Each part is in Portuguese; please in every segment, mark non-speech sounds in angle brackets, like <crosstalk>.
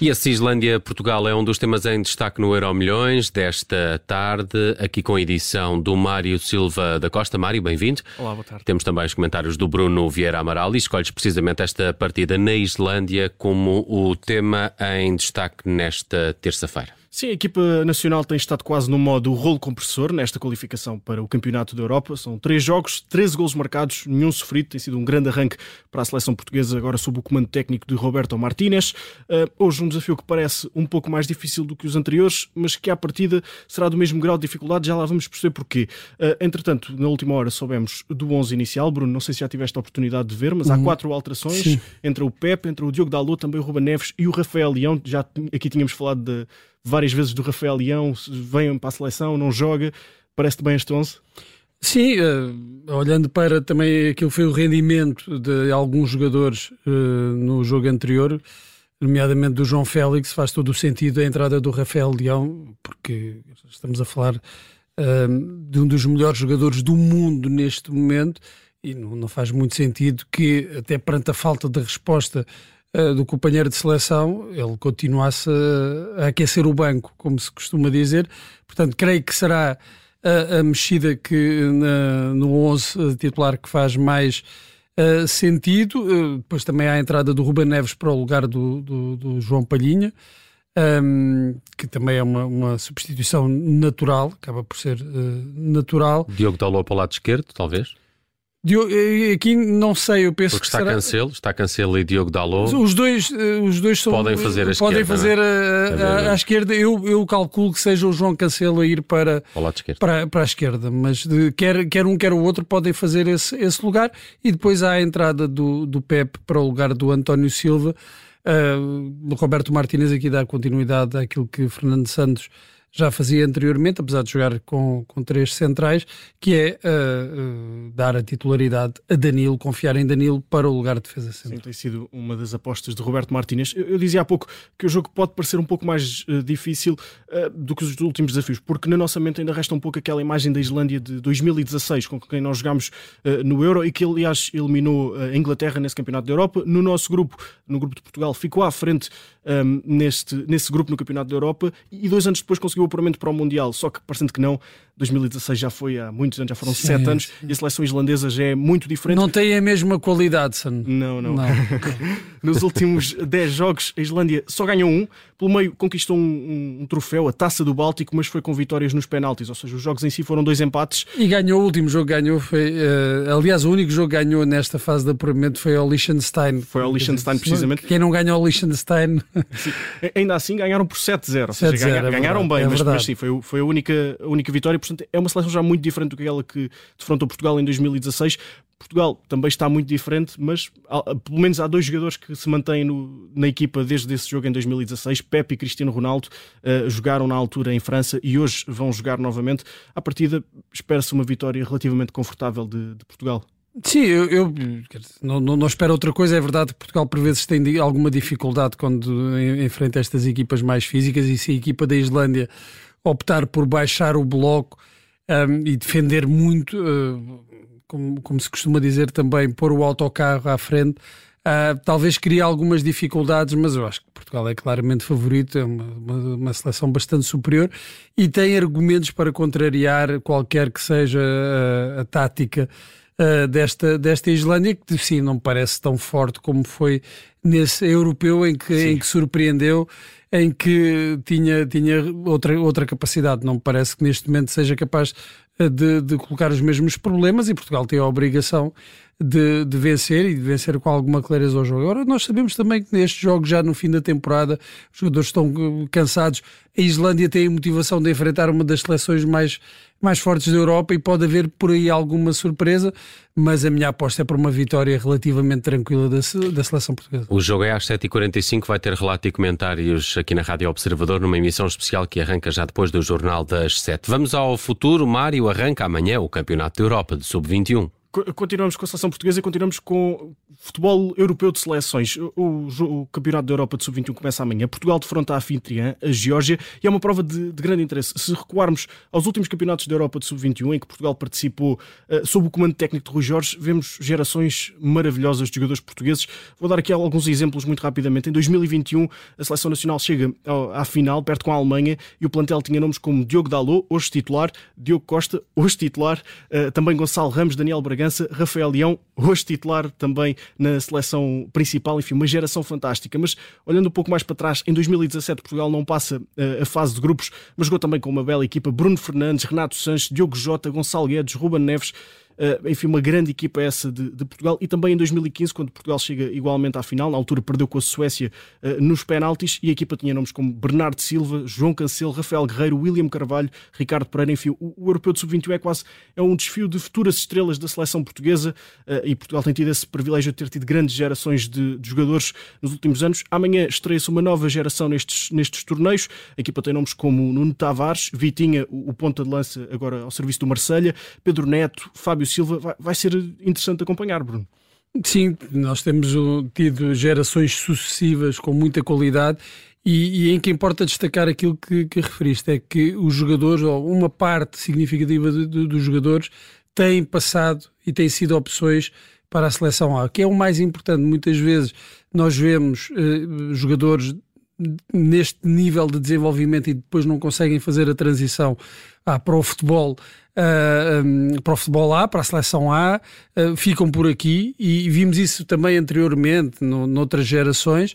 E a Islândia-Portugal é um dos temas em destaque no Euro Milhões desta tarde, aqui com a edição do Mário Silva da Costa. Mário, bem-vindo. Olá, boa tarde. Temos também os comentários do Bruno Vieira Amaral e escolhes precisamente esta partida na Islândia como o tema em destaque nesta terça-feira. Sim, a equipa nacional tem estado quase no modo rolo compressor nesta qualificação para o Campeonato da Europa. São três jogos, 13 gols marcados, nenhum sofrido. Tem sido um grande arranque para a seleção portuguesa, agora sob o comando técnico de Roberto Martínez. Uh, hoje um desafio que parece um pouco mais difícil do que os anteriores, mas que à partida será do mesmo grau de dificuldade. Já lá vamos perceber porquê. Uh, entretanto, na última hora soubemos do 11 inicial. Bruno, não sei se já tiveste a oportunidade de ver, mas uhum. há quatro alterações. Sim. Entre o Pepe, entre o Diogo Dalot, também o Ruben Neves e o Rafael Leão. Já aqui tínhamos falado de várias vezes do Rafael Leão, vem para a seleção, não joga. Parece-te bem este 11? Sim, uh, olhando para também aquilo que foi o rendimento de alguns jogadores uh, no jogo anterior, nomeadamente do João Félix, faz todo o sentido a entrada do Rafael Leão, porque estamos a falar uh, de um dos melhores jogadores do mundo neste momento e não, não faz muito sentido que, até perante a falta de resposta do companheiro de seleção, ele continuasse a, aquecer o banco, como se costuma dizer. Portanto, creio que será a, a mexida que na, no 11 titular que faz mais uh, sentido. Uh, depois também há a entrada do Ruben Neves para o lugar do, do, do João Palhinha. Um, ehm, que também é uma, uma, substituição natural, acaba por ser uh, natural. Diogo Dalot para o lado esquerdo, talvez? Aqui não sei, eu penso Porque que está será... Cancelo, está Cancelo e Diogo Dalot. Os dois, eh, os dois são, podem fazer a podem esquerda, fazer a, a, a, esquerda. Eu, eu calculo que seja o João Cancelo a ir para, para, para a esquerda, mas de, quer, quer um quer o outro podem fazer esse, esse lugar e depois há a entrada do, do Pep para o lugar do António Silva. Uh, Roberto Martínez aqui dá continuidade àquilo que Fernando Santos já fazia anteriormente, apesar de jogar com, com três centrais, que é uh, uh, dar a titularidade a Danilo, confiar em Danilo para o lugar de defesa central. Sim, tem sido uma das apostas de Roberto Martínez. Eu, eu dizia há pouco que o jogo pode parecer um pouco mais uh, difícil do que os últimos desafios, porque na nossa mente ainda resta um pouco aquela imagem da Islândia de 2016, com quem nós jogámos no Euro e que, aliás, eliminou a Inglaterra nesse Campeonato da Europa. No nosso grupo, no grupo de Portugal, ficou à frente um, neste, nesse grupo no Campeonato da Europa e dois anos depois conseguiu apuramento para o Mundial. Só que, parecendo que não, 2016 já foi há muitos anos, já foram sim, sete anos sim. e a seleção islandesa já é muito diferente. Não tem a mesma qualidade, San. Não, não. não. <laughs> Nos últimos 10 jogos, a Islândia só ganhou um. Pelo meio, conquistou um, um, um, troféu, a taça do Báltico, mas foi com vitórias nos penaltis. Ou seja, os jogos em si foram dois empates. E ganhou o último jogo, ganhou. Foi, uh, aliás, o único jogo que ganhou nesta fase de apuramento foi ao Liechtenstein. Foi ao Liechtenstein, precisamente. Quem não ganhou ao Liechtenstein. Sim. Ainda assim, ganharam por 7-0. Ou seja, ganha, é ganharam bem, é mas, mas, sim, foi, foi a, única, a única vitória. Portanto, é uma seleção já muito diferente do que aquela que defrontou Portugal em 2016. Portugal também está muito diferente, mas pelo menos há dois jogadores que se mantêm no, na equipa desde esse jogo em 2016. Pepe e Cristiano Ronaldo uh, jogaram na altura em França e hoje vão jogar novamente. À partida, espera-se uma vitória relativamente confortável de, de Portugal. Sim, eu, eu não, não, não, espero outra coisa. É verdade que Portugal por vezes tem alguma dificuldade quando enfrenta estas equipas mais físicas e se a equipa da Islândia optar por baixar o bloco um, e defender muito, uh, como, como, se costuma dizer também, pôr o autocarro à frente. Uh, talvez crie algumas dificuldades, mas eu acho que Portugal é claramente favorito, é uma, uma, uma, seleção bastante superior e tem argumentos para contrariar qualquer que seja a, a tática uh, desta, desta Islândia, que sim, não parece tão forte como foi nesse europeu em que, em que surpreendeu em que tinha, tinha outra, outra capacidade. Não me parece que neste momento seja capaz eh, de, de colocar os mesmos problemas e Portugal tem a obrigação de, de, vencer e de vencer com alguma clareza ao jogo. Agora, nós sabemos também que nestes jogos, já no fim da temporada, os jogadores estão eh, cansados. A Islândia tem a motivação de enfrentar uma das seleções mais, mais fortes da Europa e pode haver por aí alguma surpresa, mas a minha aposta é por uma vitória relativamente tranquila da, da seleção portuguesa. O jogo é às 7h45, vai ter relato e comentários aqui na Rádio Observador, numa emissão especial que arranca já depois do Jornal das 7. Vamos ao futuro. Mário arranca amanhã o Campeonato da Europa de Sub-21. Continuamos com a seleção portuguesa e continuamos com futebol europeu de seleções. O, o Campeonato da Europa de Sub-21 começa amanhã. Portugal defronta a anfitriã, a Geórgia, e é uma prova de, de, grande interesse. Se recuarmos aos últimos campeonatos da Europa de Sub-21, em que Portugal participou uh, sob o comando técnico de Rui Jorge, vemos gerações maravilhosas de jogadores portugueses. Vou dar aqui alguns exemplos muito rapidamente. Em 2021, a seleção nacional chega à final, perto com a Alemanha, e o plantel tinha nomes como Diogo Dalot, hoje titular, Diogo Costa, hoje titular, uh, também Gonçalo Ramos, Daniel Bragança Bragança, Rafael Leão, hoje titular também na seleção principal, enfim, uma geração fantástica. Mas olhando um pouco mais para trás, em 2017 Portugal não passa uh, a fase de grupos, mas jogou também com uma bela equipa: Bruno Fernandes, Renato Sanches, Diogo Jota, Gonçalo Guedes, Ruben Neves. Uh, enfim, uma grande equipa essa de, de, Portugal e também em 2015, quando Portugal chega igualmente à final, na altura perdeu com a Suécia uh, nos penaltis e a equipa tinha nomes como Bernardo Silva, João Cancelo, Rafael Guerreiro, William Carvalho, Ricardo Pereira, enfim, o, o Europeu de Sub-21 é quase é um desfio de futuras estrelas da seleção portuguesa uh, e Portugal tem tido esse privilégio de ter tido grandes gerações de, de jogadores nos últimos anos. Amanhã estreia-se uma nova geração nestes, nestes torneios, a equipa tem nomes como Nuno Tavares, Vitinha, o, o ponta de lança agora ao serviço do Marselha, Pedro Neto, Fábio Silva vai, vai ser interessante acompanhar, Bruno. Sim, nós temos tido gerações sucessivas com muita qualidade e, e, em que importa destacar aquilo que, que, referiste, é que os jogadores, ou uma parte significativa de, de, dos jogadores, têm passado e têm sido opções para a seleção A, que é o mais importante. Muitas vezes nós vemos eh, jogadores neste nível de desenvolvimento e depois não conseguem fazer a transição ah, para o futebol uh, ah, um, para o futebol A, para a seleção A, uh, ficam por aqui e vimos isso também anteriormente no, noutras gerações.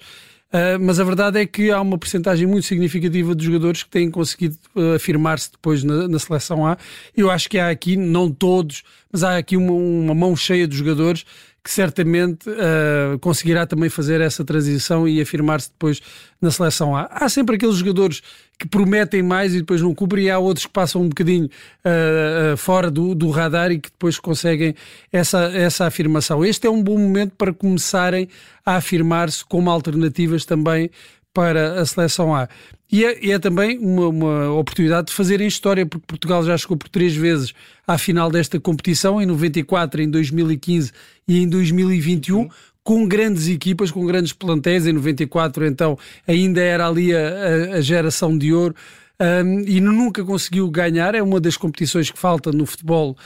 Uh, mas a verdade é que há uma porcentagem muito significativa de jogadores que têm conseguido afirmar-se depois na, na, seleção A. Eu acho que há aqui, não todos, mas há aqui uma, uma mão cheia de jogadores que certamente uh, conseguirá também fazer essa transição e afirmar-se depois na seleção A. Há sempre aqueles jogadores que prometem mais e depois não cumprem, e há outros que passam um bocadinho uh, uh, fora do, do, radar e que depois conseguem essa, essa afirmação. Este é um bom momento para começarem a afirmar-se como alternativas também para a seleção A. E é, é também uma, uma, oportunidade de fazerem história, porque Portugal já chegou por três vezes à final desta competição, em 94, em 2015 e em 2021. Uhum com grandes equipas, com grandes plantéis. Em 94, então, ainda era ali a, a geração de ouro. Um, e nunca conseguiu ganhar. É uma das competições que falta no futebol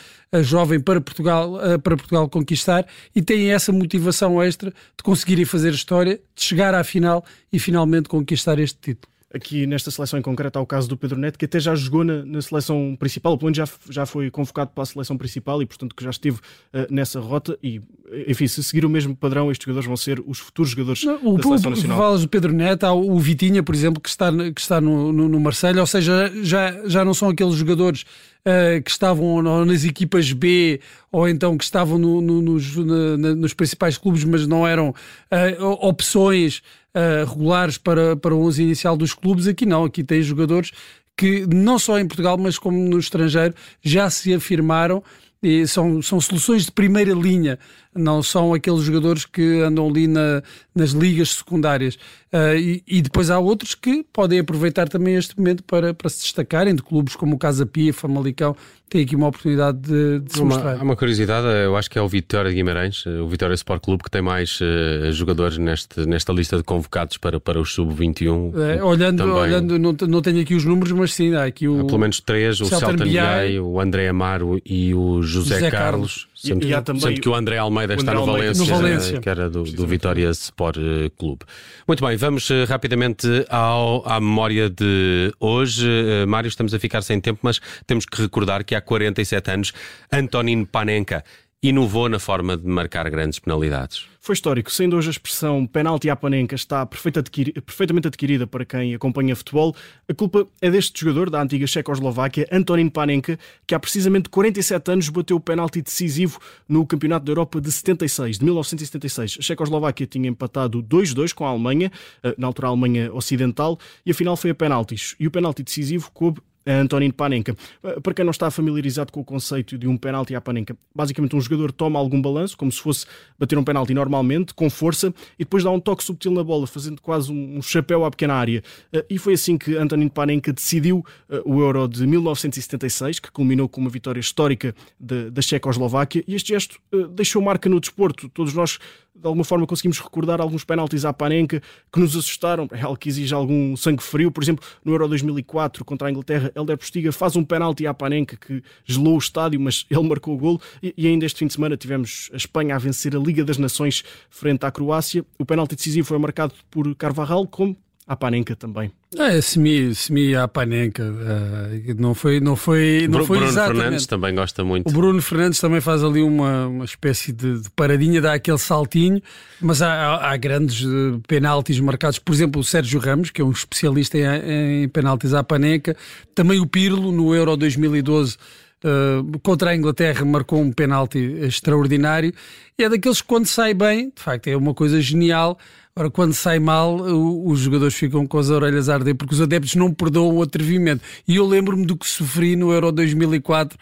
jovem para Portugal, para Portugal conquistar e têm essa motivação extra de conseguirem fazer história, de chegar à final e finalmente conquistar este título aqui nesta seleção em concreto há o caso do Pedro Neto, que até já jogou na, na seleção principal, pelo menos já, já foi convocado para a seleção principal e, portanto, que já esteve uh, nessa rota. E, enfim, se seguir o mesmo padrão, estes jogadores vão ser os futuros jogadores Não, o, da seleção o, nacional. Falas do Pedro Neto, há o Vitinha, por exemplo, que está, que está no, no, no Marselha, ou seja, já, já não são aqueles jogadores Uh, que estavam nas equipas B ou então que estavam no, no, nos, na, nos principais clubes, mas não eram uh, opções uh, regulares para, para o 11 inicial dos clubes. Aqui não, aqui tem jogadores que não só em Portugal, mas como no estrangeiro, já se afirmaram e são, são soluções de primeira linha, não são aqueles jogadores que andam ali na, nas ligas secundárias. Uh, e, e, depois há outros que podem aproveitar também este momento para, para se destacarem, de clubes como o Casa Pia, Famalicão, tem aqui uma oportunidade de, de se uma, mostrar. Há uma curiosidade, eu acho que é o Vitória de Guimarães, o Vitória Sport Clube, que tem mais uh, jogadores neste, nesta lista de convocados para, para os sub-21. É, olhando, também... olhando não, não tenho aqui os números, mas sim, há aqui o. Há pelo menos três: o Celta Biai, o André Amaro e o José, José Carlos. Carlos. Sendo, e, e também sempre que o André Almeida está no Valência, no Valência, que era do, do Vitória Sport eh, Clube. Muito bem, vamos uh, rapidamente ao, à memória de hoje. Uh, Mário, estamos a ficar sem tempo, mas temos que recordar que há 47 anos anos, Antonin Panenka inovou na forma de marcar grandes penalidades. Foi histórico, sendo hoje a expressão penalti à panenca está perfeitamente adquirida para quem acompanha futebol, a culpa é deste jogador da antiga Checoslováquia, Antonin Panenka, que há precisamente 47 anos bateu o penalti decisivo no Campeonato da Europa de 76, de 1976. A Checoslováquia tinha empatado 2-2 com a Alemanha, eh, na altura a Alemanha Ocidental, e a final foi a penaltis. E o penalti decisivo coube a Antonin Panenka. Para quem não está familiarizado com o conceito de um penalti à Panenka, basicamente um jogador toma algum balanço, como se fosse bater um penalti normalmente, com força, e depois dá um toque subtil na bola, fazendo quase um chapéu à pequena área. E foi assim que Antonin Panenka decidiu o Euro de 1976, que culminou com uma vitória histórica da Checoslováquia, e este gesto deixou marca no desporto. Todos nós de alguma forma conseguimos recordar alguns penaltis à Panenka que nos assustaram, é algo que exige algum sangue frio. Por exemplo, no Euro 2004 contra a Inglaterra, Helder Postiga faz um penalti à Panenka que gelou o estádio, mas <laughs> ele marcou o golo. E, e ainda este fim de semana tivemos a Espanha a vencer a Liga das Nações frente à Croácia. O penalti decisivo foi marcado por Carvajal, como a Panenka também. É, semi, semi a Panenka. Uh, não foi, não foi, não foi Bruno exatamente. Fernandes também gosta muito. O Bruno Fernandes também faz ali uma, uma espécie de, de paradinha, dá aquele saltinho, mas há, há, grandes uh, penaltis marcados. Por exemplo, o Sérgio Ramos, que é um especialista em, em penaltis à Panenka. Também o Pirlo, no Euro 2012. Uh, contra a Inglaterra marcou um penalti extraordinário e é daqueles que quando sai bem, de facto é uma coisa genial Ora, quando sai mal, os jogadores ficam com as orelhas a arder porque os adeptos não perdoam o atrevimento. E eu lembro-me do que sofri no Euro 2004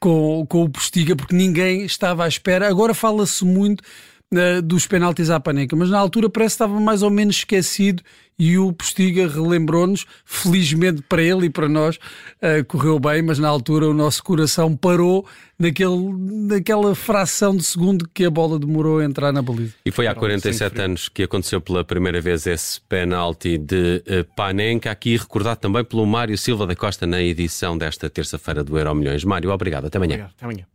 com, com o Postiga, porque ninguém estava à espera. Agora fala-se muito uh, dos penaltis à Paneca, mas na altura parece que estava mais ou menos esquecido e o Postiga relembrou-nos, felizmente para ele e para nós, uh, correu bem, mas na altura o nosso coração parou naquele, naquela fração de segundo que a bola demorou a entrar na baliza. E foi há 47 anos que aconteceu pela primeira vez esse penalti de uh, Panenka, aqui recordado também pelo Mário Silva da Costa na edição desta terça-feira do Euro Milhões. Mário, obrigado, até amanhã. Obrigado, até amanhã.